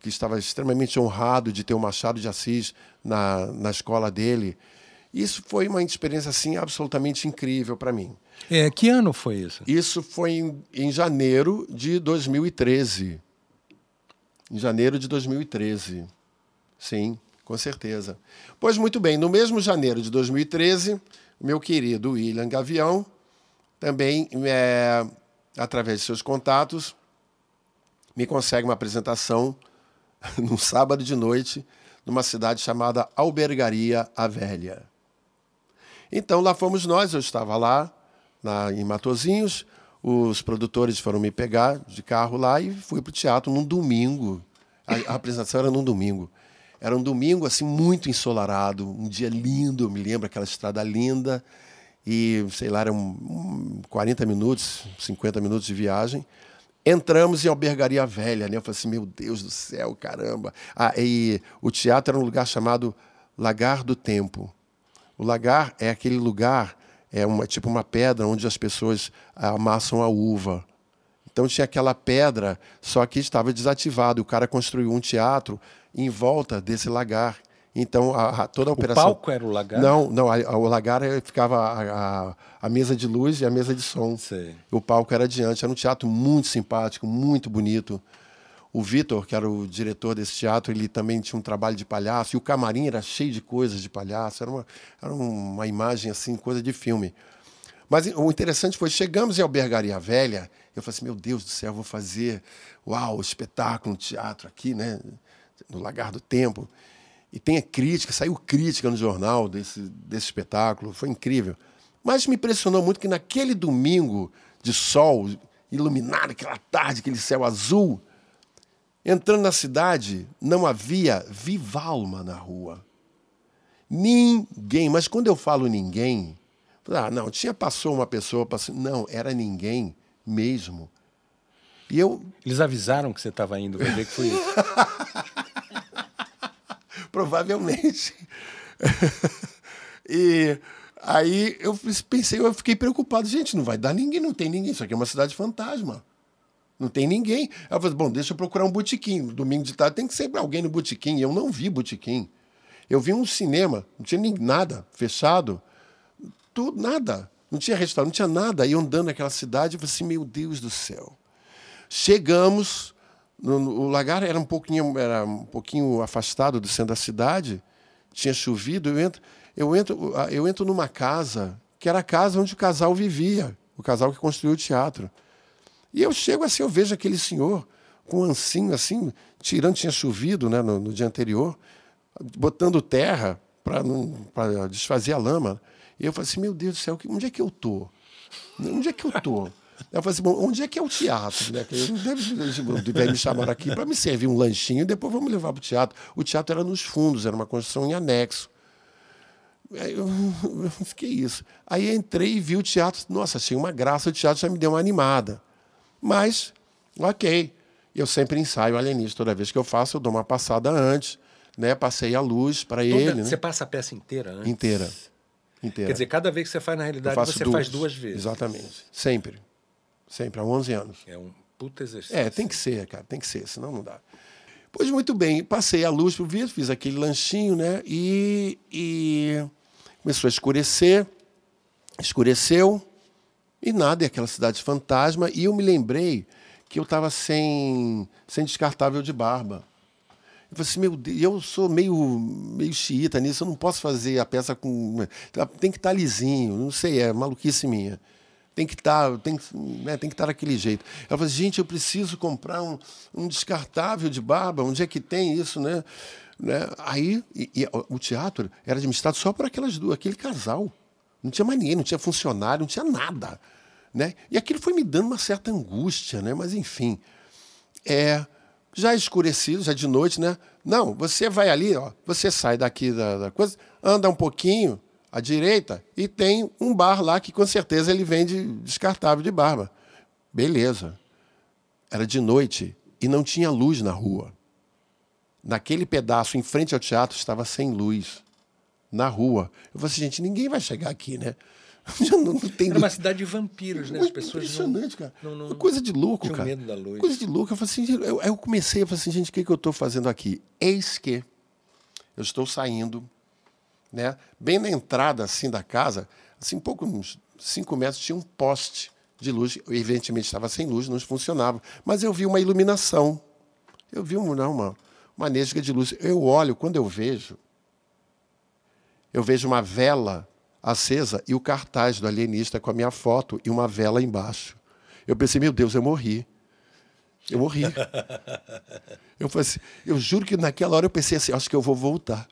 que estava extremamente honrado de ter o Machado de Assis na, na escola dele. Isso foi uma experiência assim absolutamente incrível para mim. É, que ano foi isso? Isso foi em, em janeiro de 2013. Em janeiro de 2013. Sim, com certeza. Pois muito bem, no mesmo janeiro de 2013, meu querido William Gavião também, é, através de seus contatos, me consegue uma apresentação [laughs] num sábado de noite numa cidade chamada Albergaria a Velha. Então lá fomos nós, eu estava lá em Matozinhos, os produtores foram me pegar de carro lá e fui para o teatro num domingo. A, a, apresentação era num domingo. Era um domingo assim muito ensolarado, um dia lindo, eu me lembro aquela estrada linda e sei lá, eram 40 minutos, 50 minutos de viagem. Entramos em Albergaria Velha, né? Eu falei assim, meu Deus do céu, caramba. Ah, e o teatro era um lugar chamado Lagar do Tempo. O lagar é aquele lugar, é uma tipo uma pedra onde as pessoas amassam a uva. Então tinha aquela pedra, só que estava desativado. O cara construiu um teatro em volta desse lagar. Então a, a, toda a operação. O palco era o lagar? Não, não. A, o lagar ficava a, a, mesa de luz e a mesa de som. Sei. O palco era adiante. Era um teatro muito simpático, muito bonito. O Vitor, que era o diretor desse teatro, ele também tinha um trabalho de palhaço, e o camarim era cheio de coisas de palhaço, era uma, era uma imagem assim, coisa de filme. Mas o interessante foi, chegamos em Albergaria Velha, eu falei assim, meu Deus do céu, vou fazer, uau, espetáculo no teatro aqui, né, no Lagar do Tempo. E tem a crítica, saiu crítica no jornal desse, desse espetáculo, foi incrível. Mas me impressionou muito que naquele domingo de sol, iluminado, aquela tarde, aquele céu azul, Entrando na cidade, não havia viva alma na rua. Ninguém. Mas quando eu falo ninguém, ah, não, tinha passou uma pessoa, passou, não, era ninguém mesmo. E eu. Eles avisaram que você estava indo, vai ver que foi isso. [laughs] Provavelmente. e aí eu pensei, eu fiquei preocupado. Gente, não vai dar ninguém, não tem ninguém. Isso aqui é uma cidade fantasma. Não tem ninguém. Ela falou, bom, deixa eu procurar um botequim. Domingo de tarde tem que sempre alguém no botequim. Eu não vi botequim. Eu vi um cinema, não tinha nem nada, fechado. Tudo, nada. Não tinha restaurante, não tinha nada. Eu andando naquela cidade, eu falei assim, meu Deus do céu. Chegamos, no, no, o lagar era um pouquinho, era um pouquinho afastado do centro da cidade, tinha chovido, eu entro, eu entro, eu entro numa casa, que era a casa onde o casal vivia, o casal que construiu o teatro. E eu chego assim, eu vejo aquele senhor com um ancinho assim, tirando, tinha chovido né, no, no dia anterior, botando terra para desfazer a lama. E eu falei assim, meu Deus do céu, onde é que eu tô? Onde é que eu tô? Eu falei assim, bom, onde é que é o teatro? Né? Deve, me chamar aqui para me servir um lanchinho e depois vamos levar para o teatro. O teatro era nos fundos, era uma construção em anexo. Eu, eu fiquei isso. Aí entrei e vi o teatro. Nossa, achei uma graça, o teatro já me deu uma animada. Mas, ok. Eu sempre ensaio alienígena. Toda vez que eu faço, eu dou uma passada antes, né? Passei a luz para ele. Né? Você passa a peça inteira antes? Inteira. Inteira. Quer dizer, cada vez que você faz, na realidade, você duas. faz duas vezes. Exatamente. Sempre. Sempre, há 11 anos. É um puta exercício. É, tem que ser, cara. Tem que ser, senão não dá. Pois muito bem, passei a luz para o vidro, fiz aquele lanchinho, né? E, e começou a escurecer. Escureceu. E nada, é aquela cidade fantasma. E eu me lembrei que eu estava sem, sem descartável de barba. Eu falei assim, meu Deus, eu sou meio, meio xiita nisso, eu não posso fazer a peça com. Tem que estar tá lisinho, não sei, é maluquice minha. Tem que estar, tá, tem, né, tem que estar tá daquele jeito. Eu falei, gente, eu preciso comprar um, um descartável de barba, onde é que tem isso, né? né? Aí, e, e, o teatro era administrado só por aquelas duas, aquele casal. Não tinha mais ninguém, não tinha funcionário, não tinha nada. Né? E aquilo foi me dando uma certa angústia, né? mas enfim. É, já escurecido, já de noite, né? Não, você vai ali, ó, você sai daqui da, da coisa, anda um pouquinho à direita e tem um bar lá que com certeza ele vende descartável de barba. Beleza. Era de noite e não tinha luz na rua. Naquele pedaço, em frente ao teatro, estava sem luz. Na rua. Eu falei assim, gente, ninguém vai chegar aqui, né? [laughs] Já não, não tem Era uma cidade de vampiros, né? As pessoas impressionante, não, cara. Não, não, coisa de louco, cara. medo da luz. Coisa de louco. Eu falei assim, eu, eu comecei, eu falei assim, gente, o que, que eu estou fazendo aqui? Eis que eu estou saindo, né? Bem na entrada assim da casa, assim, pouco uns cinco metros tinha um poste de luz. Evidentemente estava sem luz, não funcionava. Mas eu vi uma iluminação. Eu vi uma, não, uma, uma nesga de luz. Eu olho, quando eu vejo, eu vejo uma vela acesa e o cartaz do alienista com a minha foto e uma vela embaixo. Eu pensei, meu Deus, eu morri. Eu morri. [laughs] eu, falei assim, eu juro que naquela hora eu pensei assim, acho que eu vou voltar.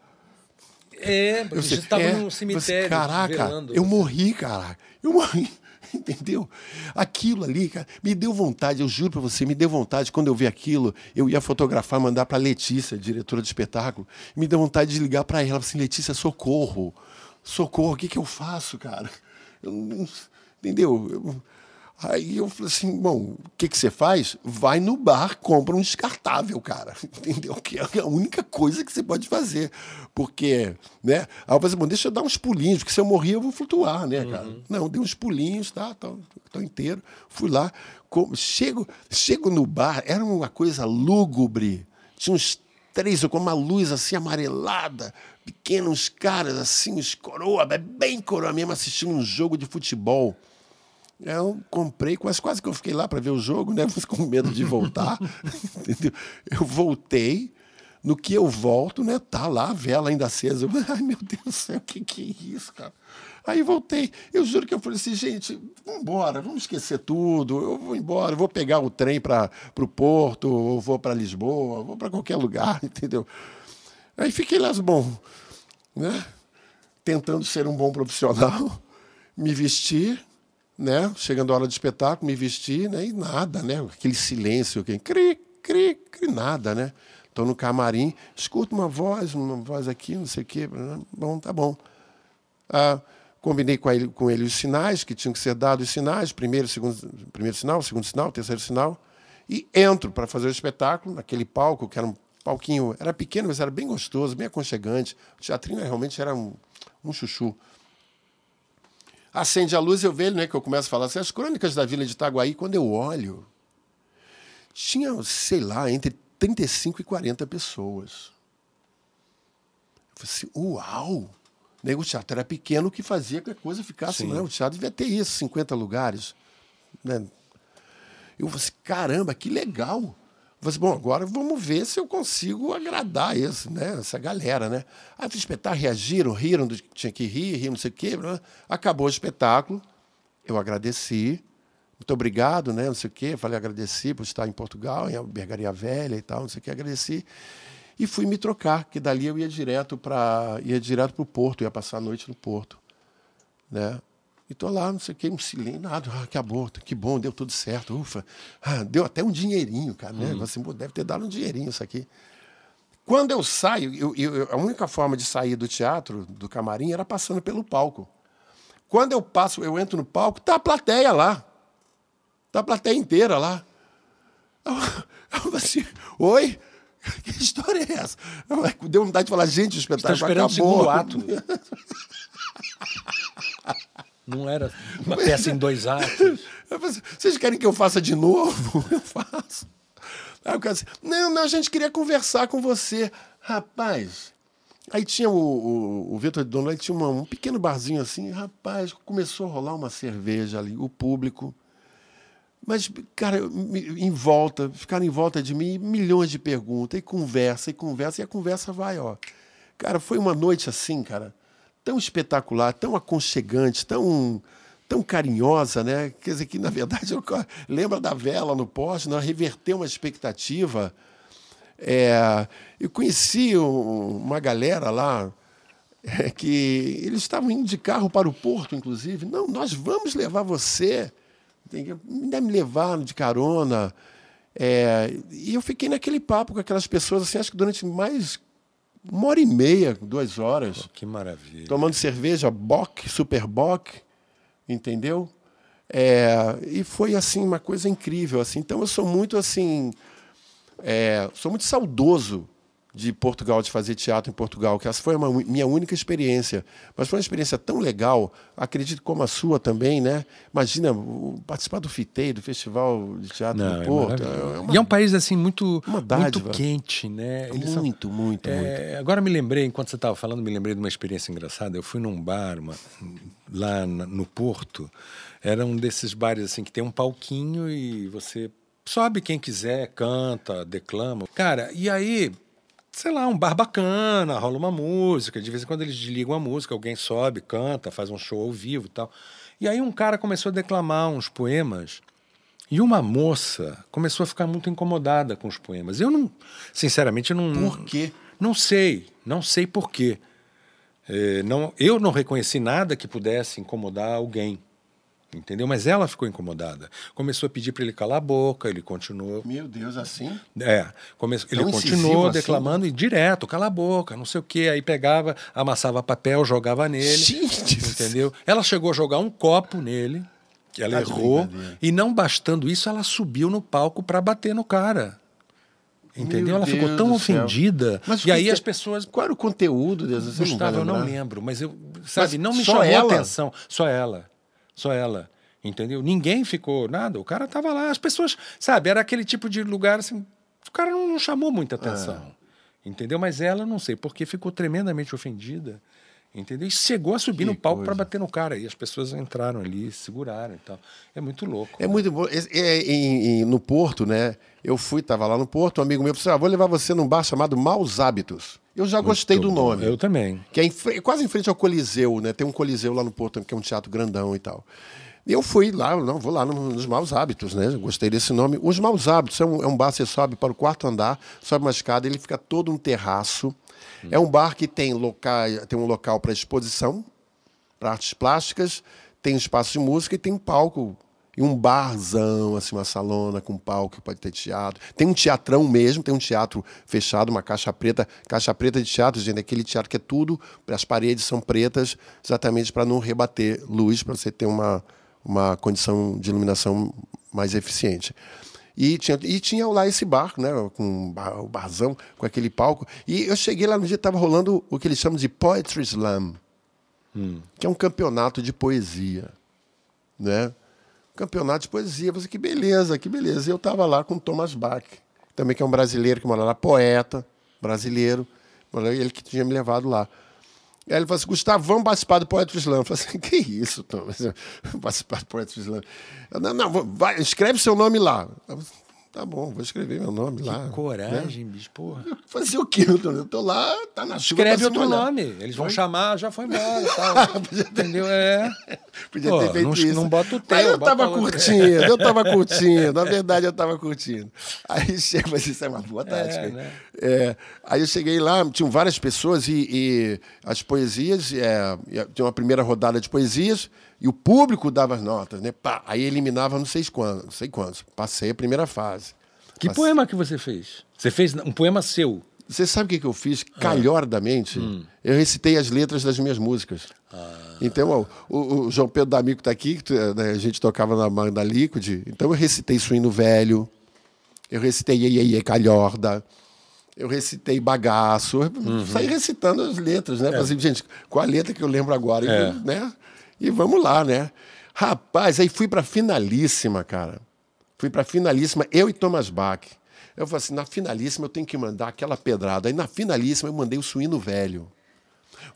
É, porque você estava é, num cemitério. Caraca, eu morri, caraca. Eu morri. Entendeu? Aquilo ali, cara, me deu vontade, eu juro para você, me deu vontade, quando eu vi aquilo, eu ia fotografar, mandar para Letícia, diretora de espetáculo, me deu vontade de ligar para ela, assim, Letícia, socorro socorro, o que, que eu faço, cara? Eu não, entendeu? Eu, aí eu falei assim, bom, o que, que você faz? Vai no bar, compra um descartável, cara. [laughs] Entendeu? Que é a única coisa que você pode fazer. Porque, né? Aí eu falei assim, bom, deixa eu dar uns pulinhos, porque se eu morrer eu vou flutuar, né, cara? Uhum. Não, dei uns pulinhos, tá? Tô, tô inteiro. Fui lá, com, chego, chego no bar, era uma coisa lúgubre. Tinha uns três, com uma luz assim amarelada, pequenos caras assim, os coroa, bem coroa mesmo, assistindo um jogo de futebol. Eu comprei, quase, quase que eu fiquei lá para ver o jogo, né? [laughs] Com medo de voltar. [laughs] entendeu? Eu voltei, no que eu volto, né? Tá lá a vela ainda acesa. Eu, [laughs] Ai, meu Deus do céu, o que, que é isso, cara? Aí voltei. Eu juro que eu falei assim, gente, vamos embora, vamos esquecer tudo. Eu vou embora, eu vou pegar o trem para o Porto, ou vou para Lisboa, vou para qualquer lugar, [laughs] entendeu? Aí fiquei lá, bom, né? Tentando ser um bom profissional, [laughs] me vestir, né? Chegando a hora do espetáculo, me vestir, né? E nada, né? Aquele silêncio, que cri, cri, cri, nada, né? Estou no camarim, escuto uma voz, uma voz aqui, não sei o quê. Bom, tá bom. Ah, Combinei com ele, com ele os sinais que tinham que ser dados os sinais, primeiro, segundo, primeiro sinal, segundo sinal, terceiro sinal, e entro para fazer o espetáculo naquele palco, que era um palquinho, era pequeno, mas era bem gostoso, bem aconchegante. O teatrinho realmente era um, um chuchu. Acende a luz, eu vejo, né, que eu começo a falar assim, as crônicas da Vila de Itaguaí, quando eu olho, tinha, sei lá, entre 35 e 40 pessoas. Eu falei assim, uau! Né? O teatro era pequeno, o que fazia que a coisa ficasse. Né? O teatro devia ter isso, 50 lugares. Né? Eu falei assim, caramba, que legal. Eu falei assim, bom, agora vamos ver se eu consigo agradar esse, né? essa galera. Né? Aí o espetáculo reagiram, riram do que tinha que rir, riram, não sei o quê. Acabou o espetáculo, eu agradeci. Muito obrigado, né? Não sei o quê. Falei, agradeci por estar em Portugal, em Albergaria Velha e tal, não sei o quê, agradeci e fui me trocar, que dali eu ia direto para ia direto para o porto, ia passar a noite no porto, né? E tô lá, não sei o que, um silêncio, nada, ah, que aborto, que bom, deu tudo certo, ufa. Ah, deu até um dinheirinho, cara, né? Uhum. Assim, deve ter dado um dinheirinho isso aqui. Quando eu saio, eu, eu, a única forma de sair do teatro, do camarim, era passando pelo palco. Quando eu passo, eu entro no palco, tá a plateia lá. Tá a plateia inteira lá. [laughs] Eu, eu assim, oi? [laughs] Que história é essa? Deu vontade de falar, gente, o espetáculo Estou esperando acabou. o segundo ato. Não era uma peça em dois atos. Vocês querem que eu faça de novo? [laughs] Eu faço. Aí o cara disse, não, não, a gente queria conversar com você. Rapaz, aí tinha o, o, o Vitor de Dono, tinha uma, um pequeno barzinho assim, rapaz, começou a rolar uma cerveja ali, o público mas, cara, em volta, ficaram em volta de mim milhões de perguntas, e conversa, e conversa, e a conversa vai, ó. Cara, foi uma noite assim, cara, tão espetacular, tão aconchegante, tão, tão carinhosa, né? Quer dizer, que na verdade eu, lembra da vela no poste, não reverteu uma expectativa. É, eu conheci um, uma galera lá é, que eles estavam indo de carro para o porto, inclusive. Não, nós vamos levar você Ainda me levaram de carona. É, e eu fiquei naquele papo com aquelas pessoas, assim, acho que durante mais uma hora e meia, duas horas. Oh, que maravilha. Tomando cerveja, Bock, Super Bock, entendeu? É, e foi assim uma coisa incrível assim. Então eu sou muito assim, é, sou muito saudoso de Portugal, de fazer teatro em Portugal, que essa foi a minha única experiência. Mas foi uma experiência tão legal, acredito como a sua também, né? Imagina participar do FITEI, do Festival de Teatro Não, do é Porto. É uma, e é um país assim muito, muito quente, né? Eles muito, são, muito, é, muito. Agora me lembrei, enquanto você estava falando, me lembrei de uma experiência engraçada. Eu fui num bar uma, lá no Porto, era um desses bares assim que tem um palquinho e você sobe quem quiser, canta, declama. Cara, e aí sei lá, um bar bacana, rola uma música, de vez em quando eles desligam a música, alguém sobe, canta, faz um show ao vivo e tal. E aí um cara começou a declamar uns poemas e uma moça começou a ficar muito incomodada com os poemas. Eu não, sinceramente, eu não. Por quê? Não sei, não sei por quê. É, não, eu não reconheci nada que pudesse incomodar alguém entendeu? Mas ela ficou incomodada. Começou a pedir para ele calar a boca, ele continuou. Meu Deus, assim? É. Come... Ele continuou assim? declamando assim? e direto, cala a boca, não sei o quê. Aí pegava, amassava papel, jogava nele. Gente! Entendeu? Ela chegou a jogar um copo nele, que ela tá errou, e não bastando isso, ela subiu no palco para bater no cara. Entendeu? Meu ela Deus ficou tão ofendida. Mas e aí as pessoas. Qual era o conteúdo dessas Gustavo, eu não lembro, mas eu. Sabe, mas não me chamou ela? atenção. Só ela. Só ela. Entendeu? Ninguém ficou nada. O cara tava lá. As pessoas, sabe, era aquele tipo de lugar assim. O cara não, não chamou muita atenção. É. Entendeu? Mas ela, não sei, porque ficou tremendamente ofendida. Entendeu? E chegou a subir que no palco para bater no cara. E as pessoas entraram ali, seguraram e tal. É muito louco. É né? muito bom. É, é, no Porto, né? Eu fui, estava lá no Porto, um amigo meu falou assim: ah, vou levar você num bar chamado Maus Hábitos. Eu já muito gostei do nome. Eu também. Que é, em, quase em frente ao Coliseu, né? Tem um Coliseu lá no Porto, que é um teatro grandão e tal. E eu fui lá, não, vou lá nos Maus Hábitos, né? Gostei desse nome. Os Maus Hábitos é um, é um bar, você sobe para o quarto andar, sobe uma escada, ele fica todo um terraço é um bar que tem, local, tem um local para exposição, para artes plásticas, tem um espaço de música e tem um palco. E um barzão, assim, uma salona com palco, pode ter teatro. Tem um teatrão mesmo, tem um teatro fechado, uma caixa preta. Caixa preta de teatro, gente, é aquele teatro que é tudo, as paredes são pretas, exatamente para não rebater luz, para você ter uma, uma condição de iluminação mais eficiente. E tinha, e tinha lá esse barco, né? Com o barzão, com aquele palco. E eu cheguei lá no dia estava rolando o que eles chamam de Poetry Slam, hum. que é um campeonato de poesia. Né? Campeonato de poesia. Você, que beleza, que beleza. E eu estava lá com o Thomas Bach, também que é um brasileiro que mora lá, poeta brasileiro. Ele que tinha me levado lá. Aí ele falou assim, Gustavo, vamos participar do Poetry Slam. Eu falei assim, que isso, Tom? [laughs] participar do Poetry Slam. Eu, não, não, vai, escreve seu nome lá. Eu, Tá bom, vou escrever meu nome que lá. Que coragem, né? bicho, porra. [laughs] Fazer o quê? Eu tô lá, tá na chuva. Escreve outro nome. Eles vão chamar, já foi embora. [laughs] Tal. Entendeu? É. [laughs] Podia Pô, ter feito não, isso. Não bota o teu. Aí eu tava curtindo, eu tava curtindo. Na verdade, eu tava curtindo. Aí chega, mas isso é uma boa tática. É, né? é, aí eu cheguei lá, tinham várias pessoas e, e as poesias, é, tinha uma primeira rodada de poesias. E o público dava as notas, né? Pá, aí eliminava não sei quantos, não sei quantos. Passei a primeira fase. Que Passei. poema que você fez? Você fez um poema seu? Você sabe o que, que eu fiz? Ah. Calhordamente, hum. eu recitei as letras das minhas músicas. Ah. Então, ó, o, o, João Pedro D'Amico está aqui, né, a gente tocava na banda Liquid. Então, eu recitei Suíno Velho, eu recitei Iê, Iê, Iê Calhorda, eu recitei Bagaço. Uhum. Saí recitando as letras, né? É. Falei, gente, qual a letra que eu lembro agora? É. E, né? E vamos lá, né? Rapaz, aí fui para finalíssima, cara. Fui para finalíssima, eu e Thomas Bach. Eu falei assim, na finalíssima eu tenho que mandar aquela pedrada. Aí na finalíssima eu mandei o suíno velho.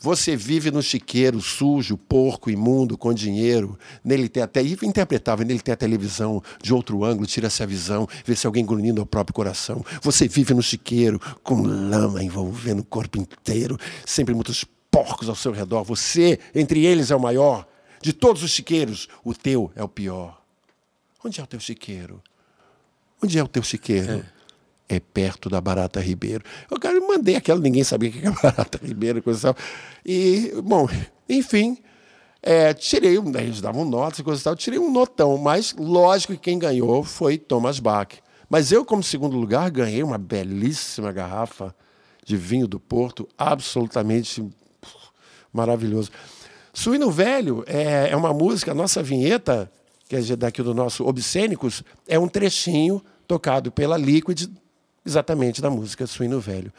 Você vive no chiqueiro, sujo, porco, imundo, com dinheiro. Nele tem até. E interpretava, nele tem a televisão de outro ângulo, tira-se a visão, vê se alguém grunhindo ao próprio coração. Você vive no chiqueiro, com lama envolvendo o corpo inteiro, sempre muitos porcos ao seu redor. Você, entre eles, é o maior. De todos os chiqueiros, o teu é o pior. Onde é o teu chiqueiro? Onde é o teu chiqueiro? É, é perto da Barata Ribeiro. Eu, cara, mandei aquela, ninguém sabia o que era Barata Ribeiro, coisa tal. E, bom, enfim, É, tirei, eles davam notas e coisa e tal, tirei um notão, mas lógico que quem ganhou foi Thomas Bach. Mas eu, como segundo lugar, ganhei uma belíssima garrafa de vinho do Porto, absolutamente maravilhoso. Suíno Velho é, é uma música, a nossa vinheta, que é daqui do nosso Obscênicos, é um trechinho tocado pela Liquid, exatamente da música Suíno Velho.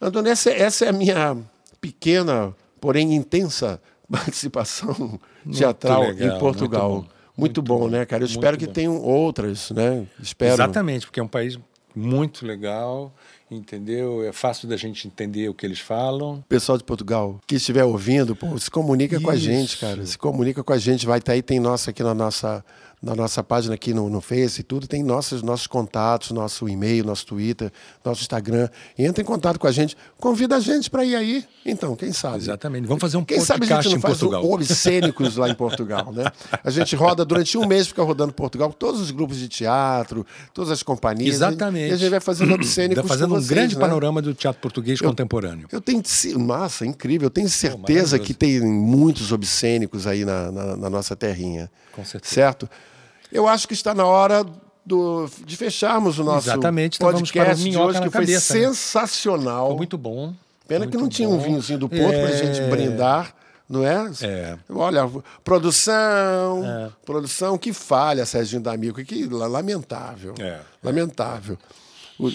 Antônio, essa, essa é a minha pequena, porém intensa [laughs] participação teatral legal, em Portugal. Muito bom, muito muito bom né, cara? Eu espero que bom. tenham outras, né? Espero. Exatamente, porque é um país muito legal entendeu? É fácil da gente entender o que eles falam. Pessoal de Portugal, que estiver ouvindo, pô, se comunica Isso. com a gente, cara. Se comunica com a gente, vai estar tá aí, tem nossa aqui na nossa na nossa página aqui no, no Face e tudo, tem nossos, nossos contatos, nosso e-mail, nosso Twitter, nosso Instagram. Entra em contato com a gente, convida a gente para ir aí. Então, quem sabe? Exatamente. Vamos fazer um quem podcast sabe a gente não faz Portugal. Obscênicos lá em Portugal, né? A gente roda durante um mês, fica rodando Portugal, todos os grupos de teatro, todas as companhias. Exatamente. E a gente vai fazendo obscênicos. Vai fazendo vocês, um grande né? panorama do teatro português eu, contemporâneo. Eu tenho. Massa, incrível. Eu tenho certeza Pô, que tem muitos obscênicos aí na, na, na nossa terrinha. Com certeza. Certo? Eu acho que está na hora do, de fecharmos o nosso Exatamente, então podcast de hoje, que foi cabeça, né? sensacional. Foi muito bom. Pena muito que não tinha um vinhozinho do Porto é... para a gente brindar, não é? é? Olha, produção, é. produção, que falha, Serginho D'Amico, que lamentável, é. lamentável. O,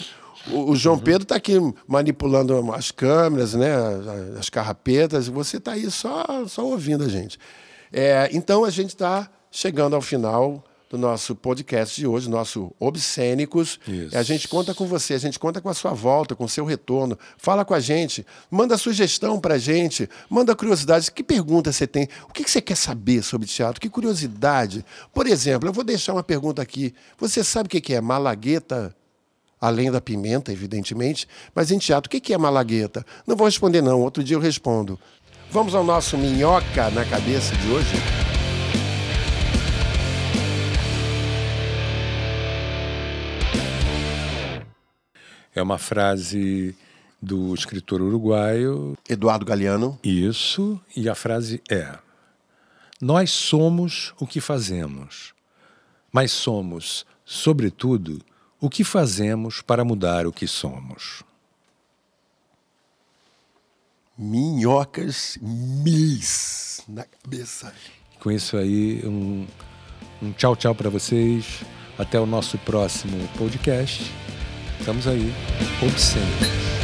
o, o João uhum. Pedro está aqui manipulando as câmeras, né, as carrapetas, e você está aí só, só ouvindo a gente. É, então a gente está chegando ao final do nosso podcast de hoje, nosso Obscênicos. Isso. A gente conta com você, a gente conta com a sua volta, com o seu retorno. Fala com a gente, manda sugestão para a gente, manda curiosidades. Que pergunta você tem? O que você quer saber sobre teatro? Que curiosidade? Por exemplo, eu vou deixar uma pergunta aqui. Você sabe o que é malagueta? Além da pimenta, evidentemente. Mas em teatro, o que é malagueta? Não vou responder, não. Outro dia eu respondo. Vamos ao nosso minhoca na cabeça de hoje? É uma frase do escritor uruguaio Eduardo Galeano. Isso, e a frase é: Nós somos o que fazemos, mas somos, sobretudo, o que fazemos para mudar o que somos. Minhocas mis na cabeça. Com isso aí, um, um tchau, tchau para vocês. Até o nosso próximo podcast. Estamos aí, obscenos.